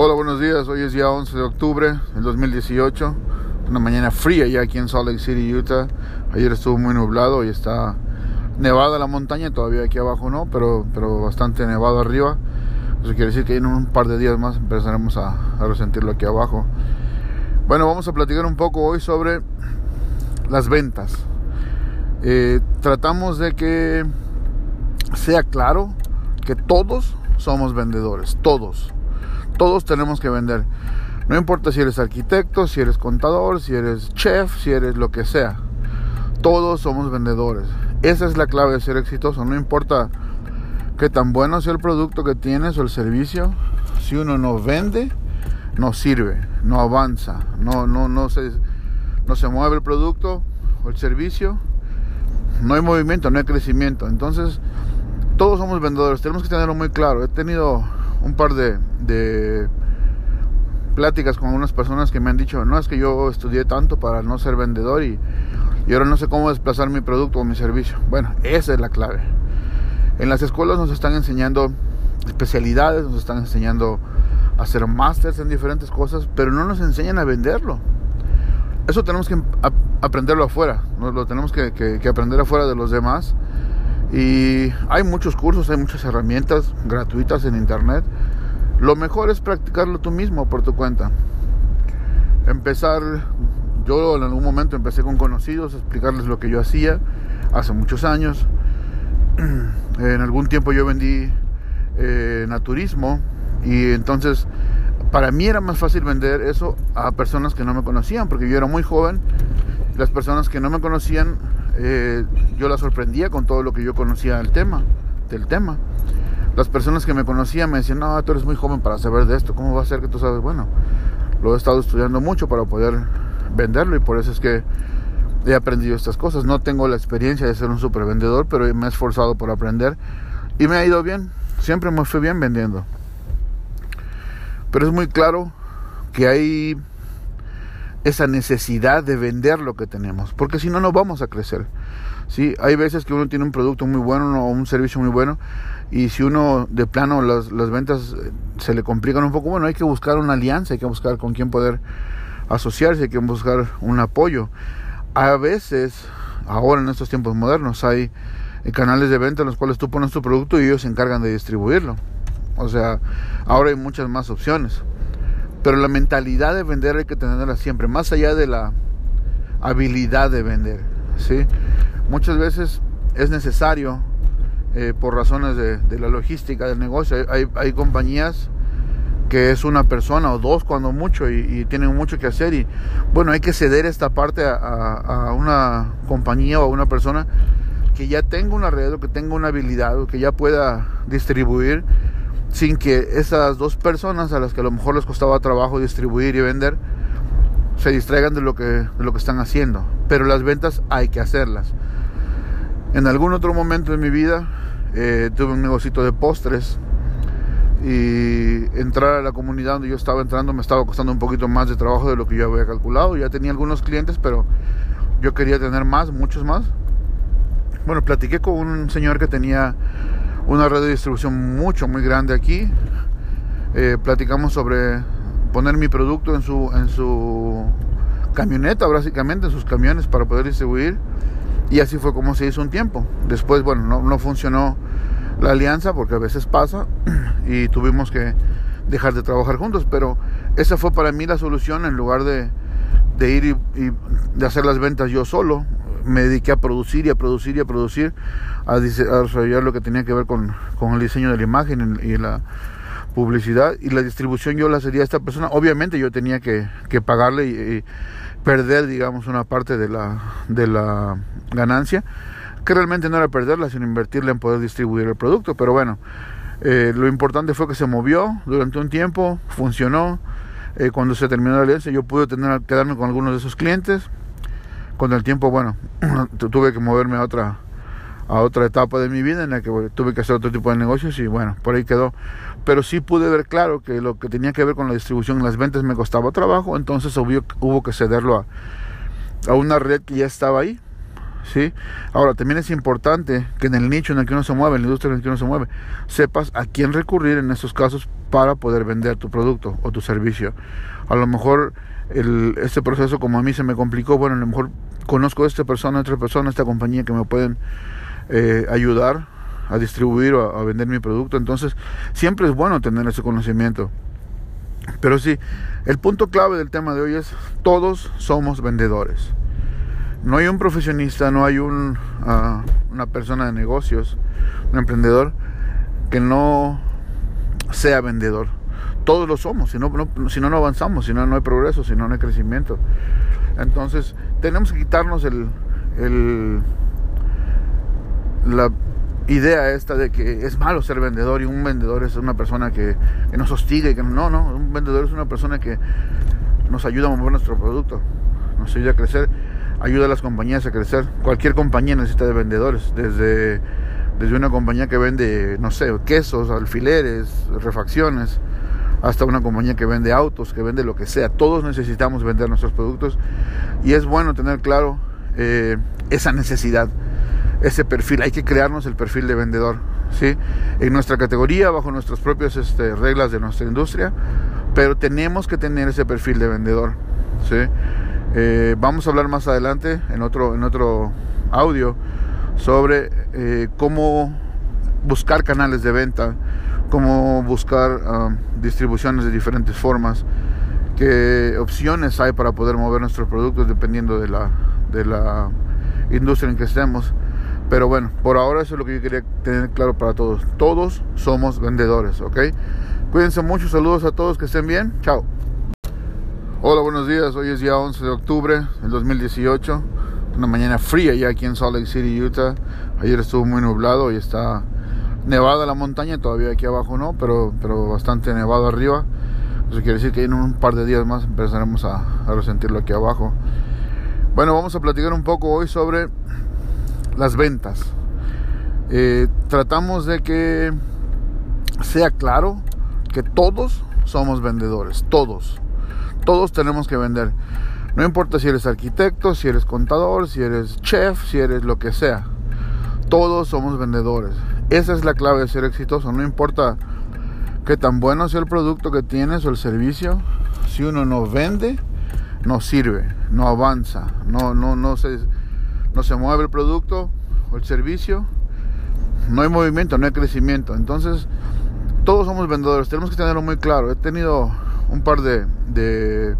Hola, buenos días. Hoy es día 11 de octubre del 2018. Una mañana fría ya aquí en Salt Lake City, Utah. Ayer estuvo muy nublado y está nevada la montaña. Todavía aquí abajo no, pero, pero bastante nevado arriba. Eso quiere decir que en un par de días más empezaremos a, a resentirlo aquí abajo. Bueno, vamos a platicar un poco hoy sobre las ventas. Eh, tratamos de que sea claro que todos somos vendedores, todos todos tenemos que vender. No importa si eres arquitecto, si eres contador, si eres chef, si eres lo que sea. Todos somos vendedores. Esa es la clave de ser exitoso. No importa qué tan bueno sea el producto que tienes o el servicio. Si uno no vende, no sirve, no avanza, no, no, no, se, no se mueve el producto o el servicio. No hay movimiento, no hay crecimiento. Entonces, todos somos vendedores. Tenemos que tenerlo muy claro. He tenido un par de, de pláticas con algunas personas que me han dicho, no es que yo estudié tanto para no ser vendedor y, y ahora no sé cómo desplazar mi producto o mi servicio. Bueno, esa es la clave. En las escuelas nos están enseñando especialidades, nos están enseñando a hacer másters en diferentes cosas, pero no nos enseñan a venderlo. Eso tenemos que aprenderlo afuera, lo tenemos que, que aprender afuera de los demás y hay muchos cursos, hay muchas herramientas gratuitas en internet. Lo mejor es practicarlo tú mismo por tu cuenta. Empezar, yo en algún momento empecé con conocidos explicarles lo que yo hacía hace muchos años. En algún tiempo yo vendí eh, naturismo y entonces para mí era más fácil vender eso a personas que no me conocían porque yo era muy joven. Las personas que no me conocían eh, yo la sorprendía con todo lo que yo conocía del tema, del tema. Las personas que me conocían me decían, no, tú eres muy joven para saber de esto, ¿cómo va a ser que tú sabes? Bueno, lo he estado estudiando mucho para poder venderlo y por eso es que he aprendido estas cosas. No tengo la experiencia de ser un super vendedor, pero me he esforzado por aprender y me ha ido bien. Siempre me fui bien vendiendo. Pero es muy claro que hay esa necesidad de vender lo que tenemos, porque si no, no vamos a crecer. ¿sí? Hay veces que uno tiene un producto muy bueno o un servicio muy bueno y si uno de plano las, las ventas eh, se le complican un poco, bueno, hay que buscar una alianza, hay que buscar con quién poder asociarse, hay que buscar un apoyo. A veces, ahora en estos tiempos modernos, hay eh, canales de venta en los cuales tú pones tu producto y ellos se encargan de distribuirlo. O sea, ahora hay muchas más opciones. Pero la mentalidad de vender hay que tenerla siempre, más allá de la habilidad de vender. ¿sí? Muchas veces es necesario, eh, por razones de, la logística del negocio, hay, hay, compañías que es una persona o dos cuando mucho y, tienen mucho que hacer y bueno, hay que ceder esta parte a, a, una compañía o a una persona que ya tenga una red o que tenga una habilidad o que ya pueda distribuir sin que esas dos personas a las que a lo mejor les costaba trabajo distribuir y vender se distraigan de lo que, de lo que están haciendo. Pero las ventas hay que hacerlas. En algún otro momento de mi vida eh, tuve un negocito de postres y entrar a la comunidad donde yo estaba entrando me estaba costando un poquito más de trabajo de lo que yo había calculado. Ya tenía algunos clientes, pero yo quería tener más, muchos más. Bueno, platiqué con un señor que tenía una red de distribución mucho, muy grande aquí. Eh, platicamos sobre poner mi producto en su, en su camioneta, básicamente, en sus camiones para poder distribuir. Y así fue como se hizo un tiempo. Después, bueno, no, no funcionó la alianza porque a veces pasa y tuvimos que dejar de trabajar juntos. Pero esa fue para mí la solución en lugar de, de ir y, de hacer las ventas yo solo me dediqué a producir y a producir y a producir, a, desarrollar lo que tenía que ver con, el diseño de la imagen y la publicidad y la distribución yo la sería a esta persona. Obviamente yo tenía que, pagarle y, perder, digamos, una parte de la, de la ganancia, que realmente no era perderla, sino invertirla en poder distribuir el producto. Pero bueno, eh, lo importante fue que se movió durante un tiempo, funcionó. Eh, cuando se terminó la alianza yo pude tener, quedarme con algunos de esos clientes con el tiempo, bueno, tuve que moverme a otra, a otra etapa de mi vida en la que tuve que hacer otro tipo de negocios y bueno, por ahí quedó. Pero sí pude ver claro que lo que tenía que ver con la distribución, las ventas me costaba trabajo, entonces hubo, hubo que cederlo a, a una red que ya estaba ahí. ¿Sí? Ahora, también es importante que en el nicho en el que uno se mueve, en la industria en la que uno se mueve, sepas a quién recurrir en estos casos para poder vender tu producto o tu servicio. A lo mejor este proceso, como a mí se me complicó, bueno, a lo mejor conozco a esta persona, a otra persona, a esta compañía que me pueden eh, ayudar a distribuir o a vender mi producto. Entonces, siempre es bueno tener ese conocimiento. Pero sí, el punto clave del tema de hoy es todos somos vendedores. No hay un profesionista, no hay un, uh, una persona de negocios, un emprendedor que no sea vendedor. Todos lo somos, si no, no, avanzamos, si no, no hay progreso, si no, no hay crecimiento. Entonces, tenemos que quitarnos el, el, la idea esta de que es malo ser vendedor y un vendedor es una persona que, que nos hostiga y que no, no, un vendedor es una persona que nos ayuda a mover nuestro producto, nos ayuda a crecer, ayuda a las compañías a crecer. Cualquier compañía necesita de vendedores, desde, desde una compañía que vende, no sé, quesos, alfileres, refacciones, hasta una compañía que vende autos, que vende lo que sea. Todos necesitamos vender nuestros productos y es bueno tener claro eh, esa necesidad ese perfil, hay que crearnos el perfil de vendedor, ¿sí? En nuestra categoría, bajo nuestras propias este, reglas de nuestra industria, pero tenemos que tener ese perfil de vendedor, ¿sí? Eh, vamos a hablar más adelante en otro, en otro audio sobre eh, cómo buscar canales de venta, cómo buscar uh, distribuciones de diferentes formas, qué opciones hay para poder mover nuestros productos dependiendo de la, de la industria en que estemos. Pero bueno, por ahora eso es lo que yo quería tener claro para todos. Todos somos vendedores, ¿ok? Cuídense mucho, saludos a todos, que estén bien. Chao. Buenos días. Hoy es día 11 de octubre del 2018. Una mañana fría ya aquí en Salt Lake City, Utah. Ayer estuvo muy nublado y está nevada la montaña, todavía aquí abajo no, pero, pero bastante nevado arriba. Eso quiere decir que en un par de días más empezaremos a, a resentirlo aquí abajo. Bueno, vamos a platicar un poco hoy sobre las ventas. Eh, tratamos de que sea claro que todos somos vendedores, todos. Todos tenemos que vender. No importa si eres arquitecto, si eres contador, si eres chef, si eres lo que sea. Todos somos vendedores. Esa es la clave de ser exitoso. No importa que tan bueno sea el producto que tienes o el servicio. Si uno no vende, no sirve, no avanza, no, no, no se no se mueve el producto o el servicio, no hay movimiento, no hay crecimiento. Entonces, todos somos vendedores, tenemos que tenerlo muy claro. He tenido un par de, de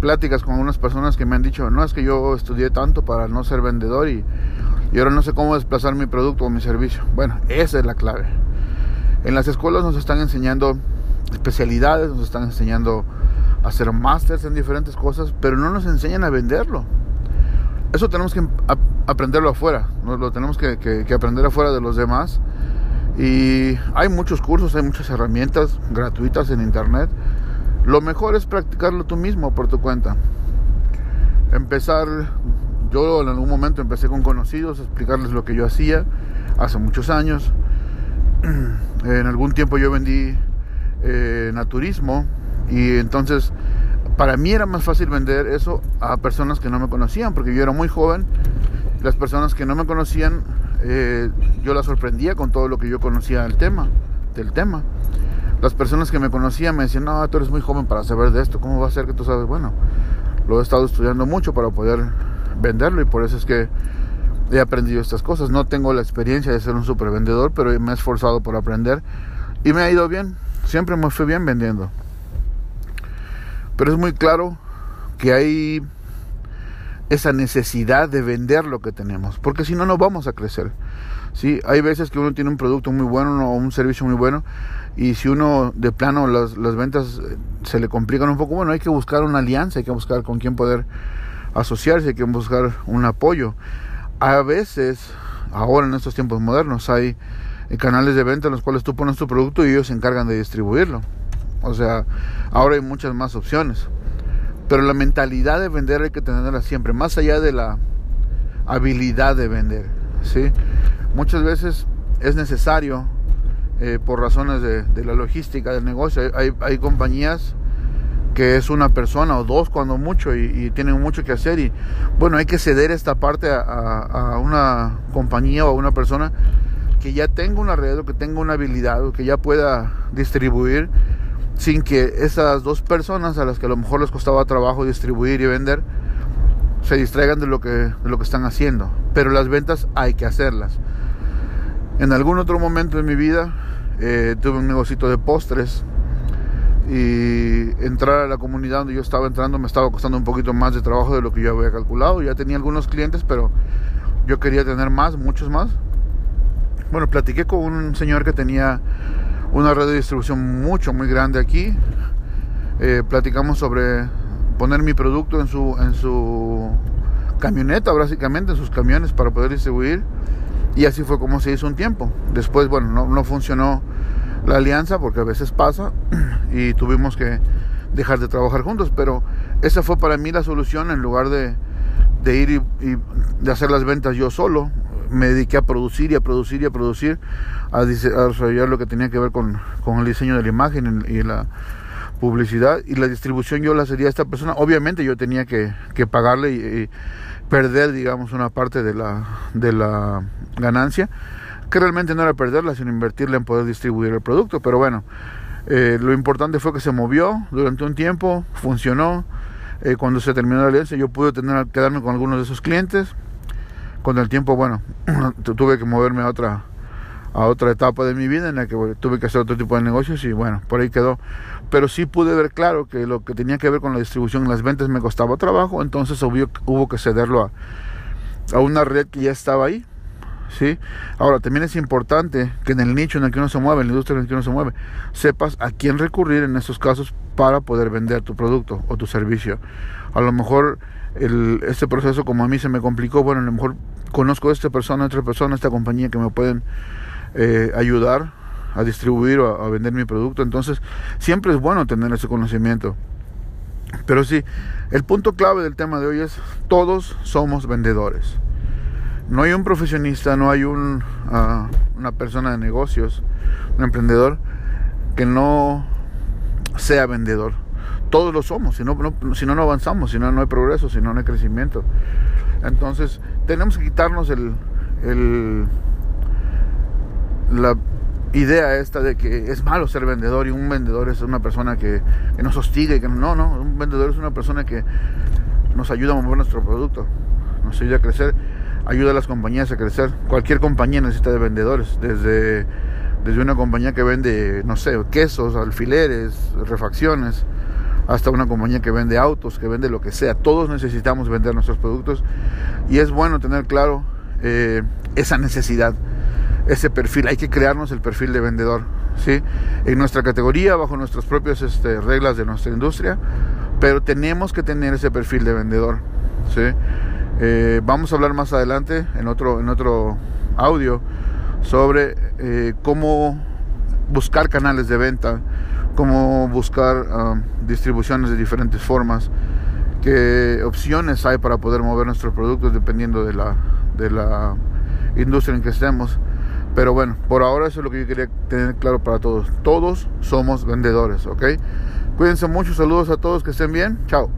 pláticas con algunas personas que me han dicho, no es que yo estudié tanto para no ser vendedor y, y ahora no sé cómo desplazar mi producto o mi servicio. Bueno, esa es la clave. En las escuelas nos están enseñando especialidades, nos están enseñando a hacer másters en diferentes cosas, pero no nos enseñan a venderlo. Eso tenemos que aprenderlo afuera, ¿no? lo tenemos que, que, que, aprender afuera de los demás. Y hay muchos cursos, hay muchas herramientas gratuitas en internet. Lo mejor es practicarlo tú mismo por tu cuenta. Empezar, yo en algún momento empecé con conocidos explicarles lo que yo hacía hace muchos años. En algún tiempo yo vendí eh, naturismo y entonces para mí era más fácil vender eso a personas que no me conocían, porque yo era muy joven. Las personas que no me conocían, eh, yo las sorprendía con todo lo que yo conocía del tema, del tema. Las personas que me conocían me decían, no, tú eres muy joven para saber de esto, ¿cómo va a ser que tú sabes? Bueno, lo he estado estudiando mucho para poder venderlo y por eso es que he aprendido estas cosas. No tengo la experiencia de ser un super vendedor, pero me he esforzado por aprender y me ha ido bien. Siempre me fui bien vendiendo. Pero es muy claro que hay esa necesidad de vender lo que tenemos, porque si no, no vamos a crecer. ¿sí? Hay veces que uno tiene un producto muy bueno o un servicio muy bueno y si uno de plano las, las ventas eh, se le complican un poco, bueno, hay que buscar una alianza, hay que buscar con quién poder asociarse, hay que buscar un apoyo. A veces, ahora en estos tiempos modernos, hay canales de venta en los cuales tú pones tu producto y ellos se encargan de distribuirlo. O sea, ahora hay muchas más opciones. Pero la mentalidad de vender hay que tenerla siempre, más allá de la habilidad de vender. ¿sí? Muchas veces es necesario, eh, por razones de, de, la logística del negocio, hay, hay compañías que es una persona o dos cuando mucho y, tienen mucho que hacer y bueno, hay que ceder esta parte a, una compañía o a una persona que ya tenga una red o que tenga una habilidad o que ya pueda distribuir sin que esas dos personas a las que a lo mejor les costaba trabajo distribuir y vender se distraigan de lo que, de lo que están haciendo. Pero las ventas hay que hacerlas. En algún otro momento de mi vida eh, tuve un negocito de postres y entrar a la comunidad donde yo estaba entrando me estaba costando un poquito más de trabajo de lo que yo había calculado. Ya tenía algunos clientes, pero yo quería tener más, muchos más. Bueno, platiqué con un señor que tenía una red de distribución mucho, muy grande aquí. Eh, platicamos sobre poner mi producto en su, en su camioneta, básicamente, en sus camiones para poder distribuir. Y así fue como se hizo un tiempo. Después, bueno, no, no funcionó la alianza porque a veces pasa y tuvimos que dejar de trabajar juntos, pero esa fue para mí la solución en lugar de, de ir y, de hacer las ventas yo solo. Me dediqué a producir y a producir y a producir, a, desarrollar lo que tenía que ver con, con el diseño de la imagen y la publicidad y la distribución yo la sería a esta persona. Obviamente yo tenía que, que pagarle y, perder, digamos, una parte de la, de la ganancia, que realmente no era perderla, sino invertirla en poder distribuir el producto. Pero bueno, eh, lo importante fue que se movió durante un tiempo, funcionó. Eh, cuando se terminó la alianza, yo pude tener, quedarme con algunos de esos clientes. Con el tiempo, bueno, tuve que moverme a otra a otra etapa de mi vida en la que tuve que hacer otro tipo de negocios y bueno, por ahí quedó. Pero sí pude ver claro que lo que tenía que ver con la distribución y las ventas me costaba trabajo, entonces hubo, hubo que cederlo a, a una red que ya estaba ahí. ¿sí? Ahora, también es importante que en el nicho en el que uno se mueve, en la industria en la que uno se mueve, sepas a quién recurrir en estos casos para poder vender tu producto o tu servicio. A lo mejor el, este proceso, como a mí se me complicó, bueno, a lo mejor conozco a esta persona, a otra persona, a esta compañía que me pueden eh, ayudar a distribuir o a, vender mi producto. Entonces, siempre es bueno tener ese conocimiento. Pero sí, el punto clave del tema de hoy es todos somos vendedores. No hay un profesionista, no hay un, ah, una persona de negocios, un emprendedor que no sea vendedor. Todos lo somos, si no, no, si no, no avanzamos, si no, no hay progreso, si no, no hay crecimiento. Entonces, tenemos que quitarnos el, la idea esta de que es malo ser vendedor y un vendedor es una persona que, nos hostiga y que no, no, un vendedor es una persona que nos ayuda a mover nuestro producto, nos ayuda a crecer, ayuda a las compañías a crecer. Cualquier compañía necesita de vendedores, desde, desde una compañía que vende, no sé, quesos, alfileres, refacciones, hasta una compañía que vende autos, que vende lo que sea. Todos necesitamos vender nuestros productos y es bueno tener claro eh, esa necesidad ese perfil, hay que crearnos el perfil de vendedor, ¿sí? En nuestra categoría, bajo nuestras propias este, reglas de nuestra industria, pero tenemos que tener ese perfil de vendedor, ¿sí? Eh, vamos a hablar más adelante en otro, en otro audio sobre eh, cómo buscar canales de venta, cómo buscar ah, distribuciones de diferentes formas, qué opciones hay para poder mover nuestros productos dependiendo de la, de la industria en que estemos. Pero bueno, por ahora eso es lo que yo quería tener claro para todos. Todos somos vendedores, ¿ok? Cuídense mucho, saludos a todos, que estén bien. Chao.